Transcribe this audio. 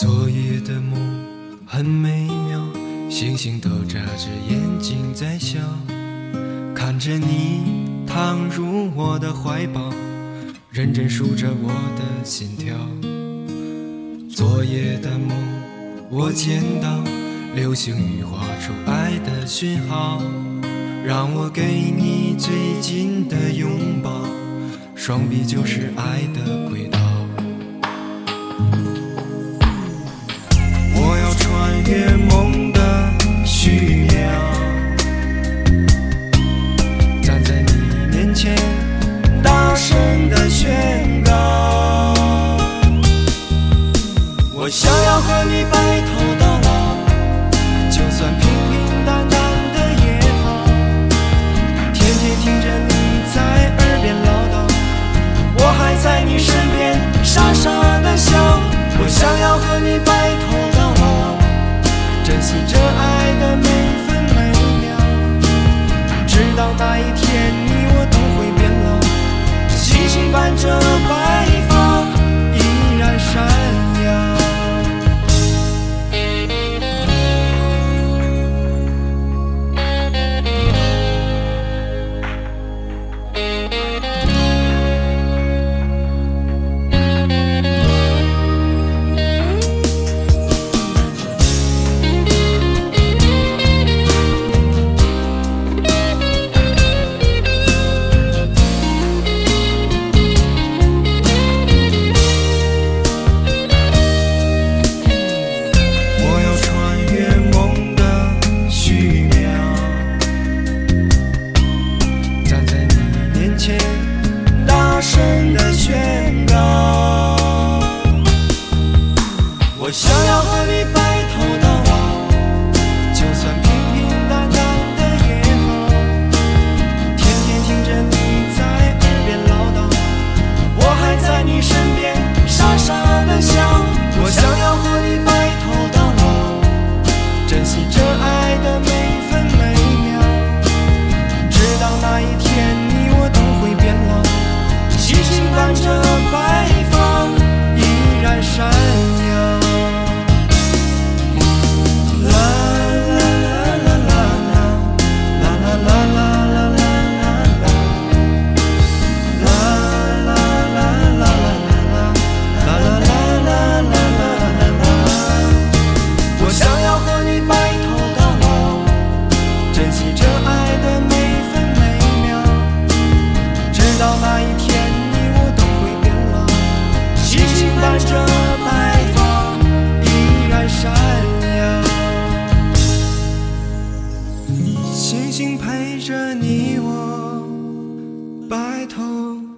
昨夜的梦很美妙星星都眨着眼睛在笑看着你躺入我的怀抱认真数着我的心跳。昨夜的梦我见到流星雨划出爱的讯号让我给你最近的拥抱。双臂就是爱的 se 陪着你，我白头。